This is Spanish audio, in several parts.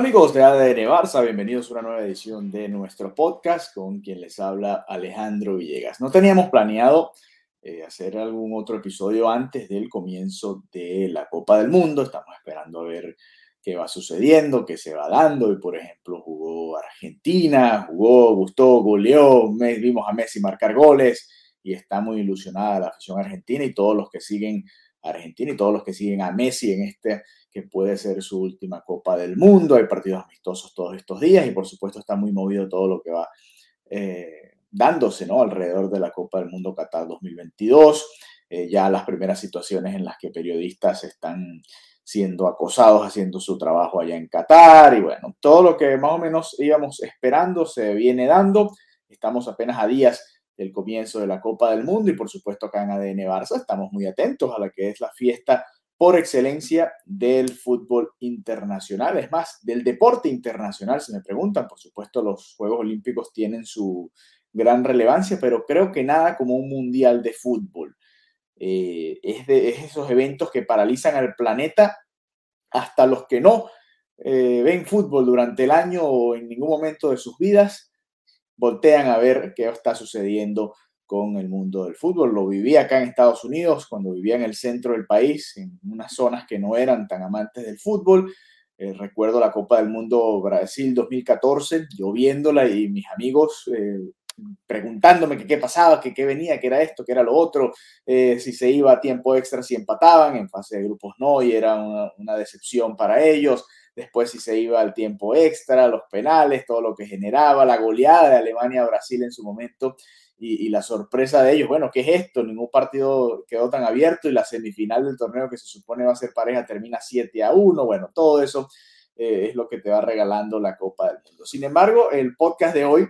amigos de ADN Barça, bienvenidos a una nueva edición de nuestro podcast con quien les habla Alejandro Villegas. No teníamos planeado eh, hacer algún otro episodio antes del comienzo de la Copa del Mundo, estamos esperando a ver qué va sucediendo, qué se va dando y por ejemplo jugó Argentina, jugó, gustó, goleó, vimos a Messi marcar goles y está muy ilusionada la afición argentina y todos los que siguen a Argentina y todos los que siguen a Messi en este que puede ser su última Copa del Mundo. Hay partidos amistosos todos estos días y por supuesto está muy movido todo lo que va eh, dándose ¿no? alrededor de la Copa del Mundo Qatar 2022. Eh, ya las primeras situaciones en las que periodistas están siendo acosados haciendo su trabajo allá en Qatar y bueno, todo lo que más o menos íbamos esperando se viene dando. Estamos apenas a días del comienzo de la Copa del Mundo y por supuesto acá en ADN Barça estamos muy atentos a la que es la fiesta por excelencia del fútbol internacional, es más, del deporte internacional, si me preguntan. Por supuesto, los Juegos Olímpicos tienen su gran relevancia, pero creo que nada como un mundial de fútbol. Eh, es de es esos eventos que paralizan al planeta hasta los que no eh, ven fútbol durante el año o en ningún momento de sus vidas, voltean a ver qué está sucediendo con el mundo del fútbol. Lo viví acá en Estados Unidos, cuando vivía en el centro del país, en unas zonas que no eran tan amantes del fútbol. Eh, recuerdo la Copa del Mundo Brasil 2014, yo viéndola y mis amigos eh, preguntándome que qué pasaba, que qué venía, qué era esto, qué era lo otro, eh, si se iba a tiempo extra, si empataban, en fase de grupos no, y era una, una decepción para ellos después si se iba al tiempo extra, los penales, todo lo que generaba, la goleada de Alemania a Brasil en su momento y, la sorpresa de ellos, bueno, ¿qué es esto? Ningún partido quedó tan abierto y la semifinal del torneo que se supone va a ser pareja termina 7 a 1, bueno, todo eso eh, es lo que te va regalando la Copa del Mundo. Sin embargo, el podcast de hoy,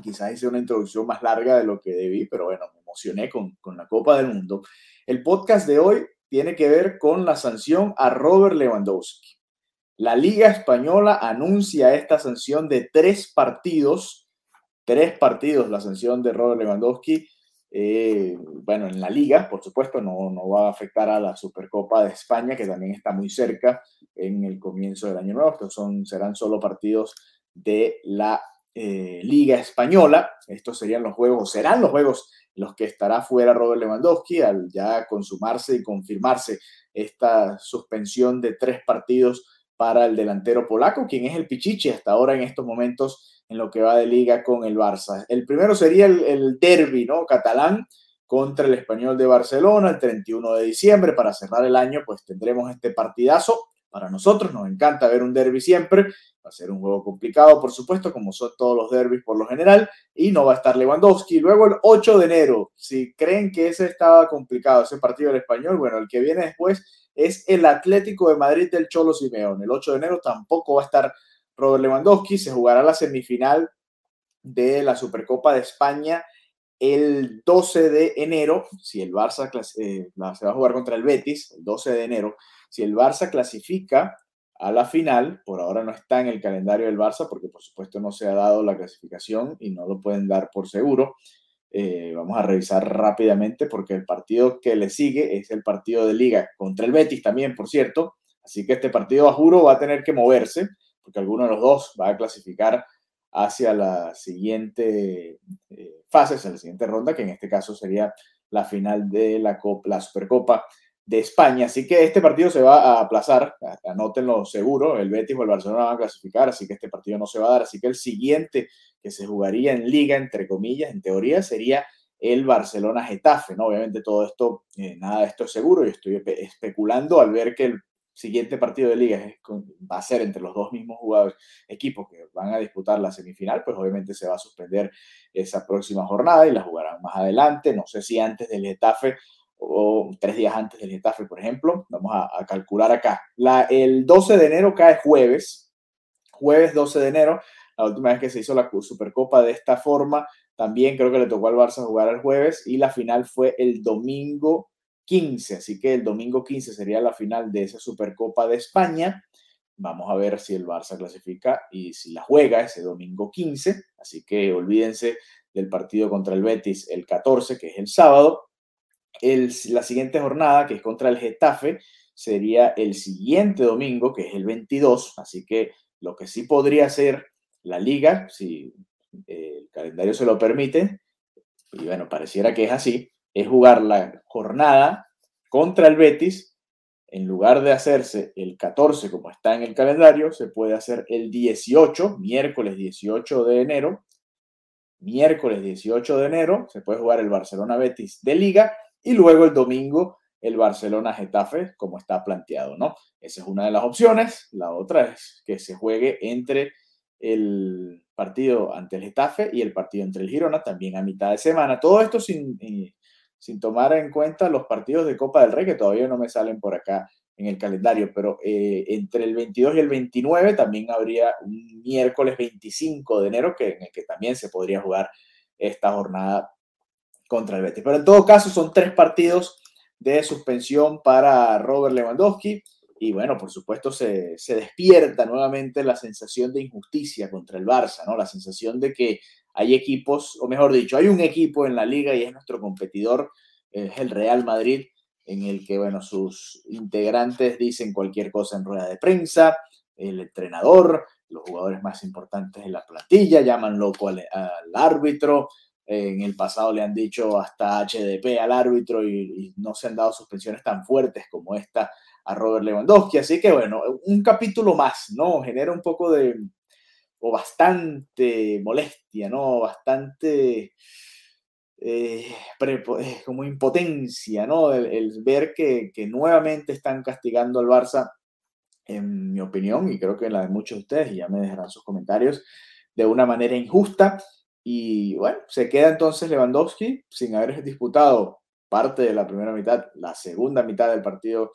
quizás hice una introducción más larga de lo que debí, pero bueno, me emocioné con, con la Copa del Mundo. El podcast de hoy tiene que ver con la sanción a Robert Lewandowski. La Liga Española anuncia esta sanción de tres partidos, tres partidos la sanción de Robert Lewandowski. Eh, bueno, en la liga, por supuesto, no, no, va a afectar a la Supercopa de España, que también está muy cerca en el comienzo del año nuevo. Estos son, serán solo partidos de la eh, Liga Española. Estos serían los juegos, serán los juegos los que estará fuera Robert Lewandowski al ya consumarse y confirmarse esta suspensión de tres partidos para el delantero polaco, quien es el Pichichi hasta ahora en estos momentos en lo que va de liga con el Barça. El primero sería el, el derby, ¿no? Catalán contra el español de Barcelona el 31 de diciembre. Para cerrar el año, pues tendremos este partidazo. Para nosotros nos encanta ver un derby siempre. Va a ser un juego complicado, por supuesto, como son todos los derbis por lo general. Y no va a estar Lewandowski. Luego el 8 de enero, si creen que ese estaba complicado, ese partido del español, bueno, el que viene después es el Atlético de Madrid del Cholo Simeone. El 8 de enero tampoco va a estar Robert Lewandowski, se jugará la semifinal de la Supercopa de España el 12 de enero, si el Barça eh, se va a jugar contra el Betis, el 12 de enero, si el Barça clasifica a la final, por ahora no está en el calendario del Barça porque por supuesto no se ha dado la clasificación y no lo pueden dar por seguro, eh, vamos a revisar rápidamente porque el partido que le sigue es el partido de liga contra el Betis también, por cierto. Así que este partido a juro va a tener que moverse porque alguno de los dos va a clasificar hacia la siguiente eh, fase, hacia la siguiente ronda, que en este caso sería la final de la, Copa, la Supercopa de España. Así que este partido se va a aplazar, anótenlo seguro, el Betis o el Barcelona van a clasificar, así que este partido no se va a dar. Así que el siguiente que se jugaría en liga, entre comillas, en teoría, sería el Barcelona-Getafe, ¿no? Obviamente todo esto, eh, nada de esto es seguro, y estoy especulando al ver que el siguiente partido de liga va a ser entre los dos mismos jugadores, equipos que van a disputar la semifinal, pues obviamente se va a suspender esa próxima jornada y la jugarán más adelante, no sé si antes del Getafe o tres días antes del Getafe, por ejemplo. Vamos a, calcular acá. La, el 12 de enero cae jueves, jueves 12 de enero, la última vez que se hizo la Supercopa de esta forma, también creo que le tocó al Barça jugar el jueves y la final fue el domingo 15, así que el domingo 15 sería la final de esa Supercopa de España. Vamos a ver si el Barça clasifica y si la juega ese domingo 15, así que olvídense del partido contra el Betis el 14, que es el sábado. La siguiente jornada, que es contra el Getafe, sería el siguiente domingo, que es el 22, así que lo que sí podría ser la liga, si eh, el calendario se lo permite, y bueno, pareciera que es así, es jugar la jornada contra el Betis, en lugar de hacerse el 14 como está en el calendario, se puede hacer el 18, miércoles 18 de enero. Miércoles 18 de enero se puede jugar el Barcelona Betis de liga y luego el domingo el Barcelona Getafe como está planteado, ¿no? Esa es una de las opciones. La otra es que se juegue entre el partido ante el Getafe y el partido entre el Girona también a mitad de semana. Todo esto sin, eh, sin tomar en cuenta los partidos de Copa del Rey que todavía no me salen por acá en el calendario, pero eh, entre el 22 y el 29 también habría un miércoles 25 de enero que, en el que también se podría jugar esta jornada contra el Betis. Pero en todo caso son tres partidos de suspensión para Robert Lewandowski y bueno, por supuesto se, se despierta nuevamente la sensación de injusticia contra el Barça, ¿no? La sensación de que hay equipos, o mejor dicho, hay un equipo en la liga y es nuestro competidor, es el Real Madrid, en el que, bueno, sus integrantes dicen cualquier cosa en rueda de prensa, el entrenador, los jugadores más importantes de la plantilla llaman loco al, árbitro, en el pasado le han dicho hasta HDP al árbitro y, no se han dado suspensiones tan fuertes como esta a Robert Lewandowski. Así que bueno, un capítulo más, ¿no? Genera un poco de, o bastante molestia, ¿no? Bastante eh, eh, como impotencia, ¿no? El, ver que, que, nuevamente están castigando al Barça, en mi opinión, y creo que la de muchos de ustedes, y ya me dejarán sus comentarios, de una manera injusta. Y bueno, se queda entonces Lewandowski sin haber disputado parte de la primera mitad, la segunda mitad del partido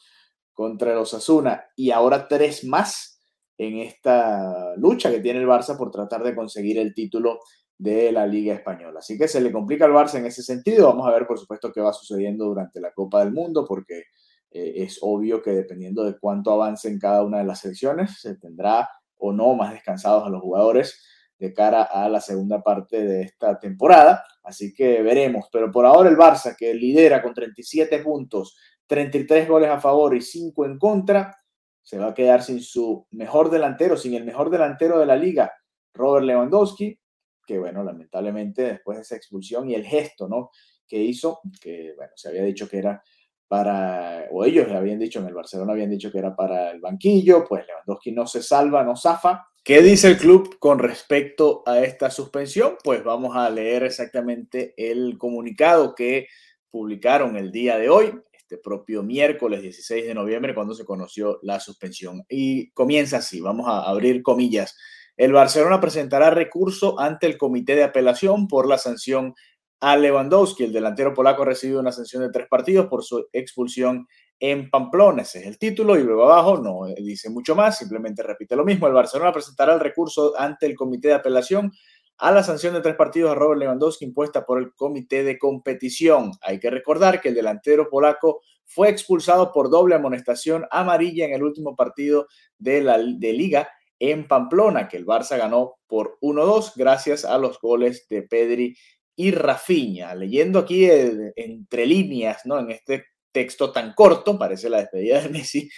contra los Asuna y ahora tres más en esta lucha que tiene el Barça por tratar de conseguir el título de la Liga Española. Así que se le complica al Barça en ese sentido. Vamos a ver, por supuesto, qué va sucediendo durante la Copa del Mundo, porque eh, es obvio que dependiendo de cuánto avance en cada una de las secciones, se tendrá o no más descansados a los jugadores de cara a la segunda parte de esta temporada. Así que veremos. Pero por ahora el Barça, que lidera con 37 puntos, 33 goles a favor y 5 en contra, se va a quedar sin su mejor delantero, sin el mejor delantero de la liga, Robert Lewandowski, que bueno, lamentablemente después de esa expulsión y el gesto, ¿no? Que hizo, que bueno, se había dicho que era para, o ellos le habían dicho, en el Barcelona habían dicho que era para el banquillo, pues Lewandowski no se salva, no zafa. ¿Qué dice el club con respecto a esta suspensión? Pues vamos a leer exactamente el comunicado que publicaron el día de hoy este propio miércoles 16 de noviembre cuando se conoció la suspensión. Y comienza así, vamos a abrir comillas. El Barcelona presentará recurso ante el comité de apelación por la sanción a Lewandowski. El delantero polaco ha recibido una sanción de tres partidos por su expulsión en Pamplona. Ese es el título y luego abajo no dice mucho más, simplemente repite lo mismo. El Barcelona presentará el recurso ante el comité de apelación a la sanción de tres partidos a Robert Lewandowski impuesta por el comité de competición. Hay que recordar que el delantero polaco fue expulsado por doble amonestación amarilla en el último partido de la de liga en Pamplona, que el Barça ganó por 1-2 gracias a los goles de Pedri y Rafinha. Leyendo aquí entre líneas, ¿no? En este texto tan corto, parece la despedida de Messi,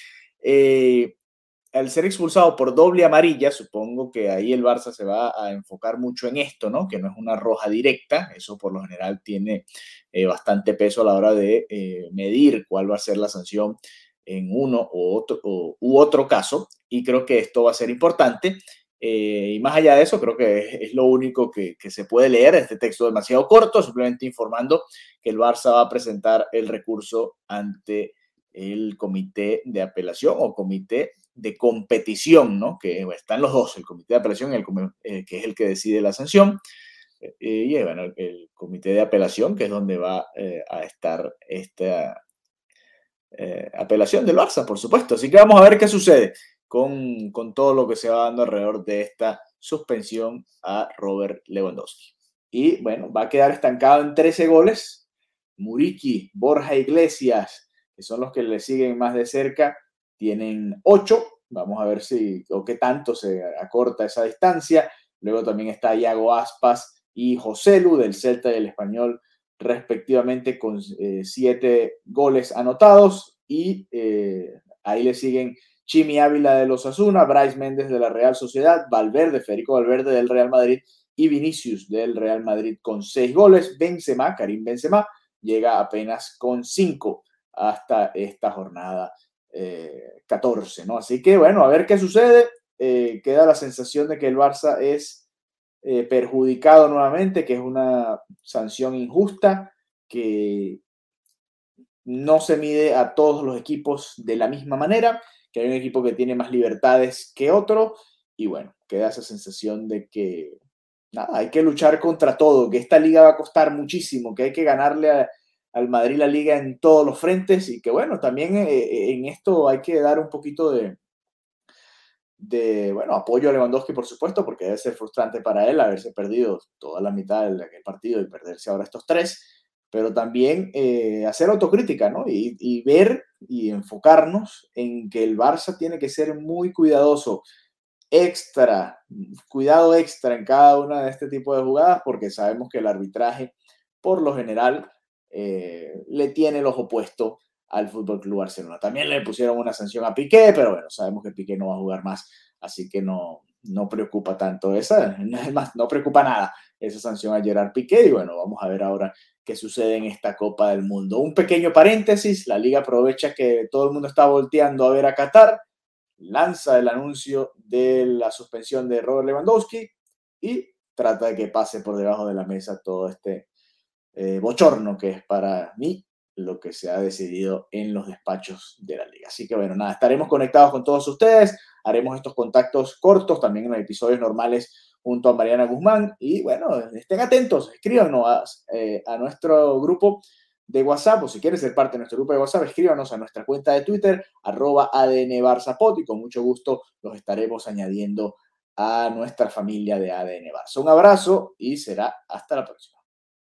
eh, al ser expulsado por doble amarilla, supongo que ahí el Barça se va a enfocar mucho en esto, ¿no? Que no es una roja directa, eso por lo general tiene eh, bastante peso a la hora de eh, medir cuál va a ser la sanción en uno otro, u otro caso, y creo que esto va a ser importante. Eh, y más allá de eso, creo que es, lo único que, se puede leer. Este texto demasiado corto, simplemente informando que el Barça va a presentar el recurso ante el comité de apelación o comité de competición, ¿no? Que están los dos, el comité de apelación, el, eh, que es el que decide la sanción, eh, y bueno, el, comité de apelación, que es donde va eh, a estar esta apelación del Barça, por supuesto. Así que vamos a ver qué sucede con, todo lo que se va dando alrededor de esta suspensión a Robert Lewandowski. Y bueno, va a quedar estancado en 13 goles. Muriqui, Borja Iglesias, que son los que le siguen más de cerca, tienen 8. Vamos a ver si o qué tanto se acorta esa distancia. Luego también está Iago Aspas y José Lu del Celta y del Español, respectivamente, con 7 eh, goles anotados. Y eh, ahí le siguen Chimi Ávila de los Asuna, Bryce Méndez de la Real Sociedad, Valverde, Federico Valverde del Real Madrid y Vinicius del Real Madrid con 6 goles. Benzema, Karim Benzema, llega apenas con 5 hasta esta jornada 14, eh, ¿no? Así que bueno, a ver qué sucede. Eh, queda la sensación de que el Barça es eh, perjudicado nuevamente, que es una sanción injusta, que no se mide a todos los equipos de la misma manera, que hay un equipo que tiene más libertades que otro, y bueno, queda esa sensación de que nada, hay que luchar contra todo, que esta liga va a costar muchísimo, que hay que ganarle al Madrid la liga en todos los frentes y que bueno, también eh, eh, en esto hay que dar un poquito de, de, bueno, apoyo a Lewandowski, por supuesto, porque debe ser frustrante para él haberse perdido toda la mitad del partido y perderse ahora estos tres, pero también eh, hacer autocrítica, ¿no? Y, y, ver y enfocarnos en que el Barça tiene que ser muy cuidadoso, extra, cuidado extra en cada una de este tipo de jugadas, porque sabemos que el arbitraje, por lo general, eh, le tiene el ojo puesto al Fútbol Club Barcelona. También le pusieron una sanción a Piqué, pero bueno, sabemos que Piqué no va a jugar más, así que no, no preocupa tanto esa, más, no preocupa nada esa sanción a Gerard Piqué y bueno, vamos a ver ahora qué sucede en esta Copa del Mundo. Un pequeño paréntesis, la liga aprovecha que todo el mundo está volteando a ver a Qatar, lanza el anuncio de la suspensión de Robert Lewandowski y trata de que pase por debajo de la mesa todo este eh, bochorno que es para mí lo que se ha decidido en los despachos de la liga. Así que bueno, nada, estaremos conectados con todos ustedes, haremos estos contactos cortos también en los episodios normales junto a Mariana Guzmán y bueno, estén atentos, escríbanos a, eh, a nuestro grupo de WhatsApp o si quieres ser parte de nuestro grupo de WhatsApp, escríbanos a nuestra cuenta de Twitter, arroba ADN y con mucho gusto los estaremos añadiendo a nuestra familia de ADN Barça. Un abrazo y será hasta la próxima.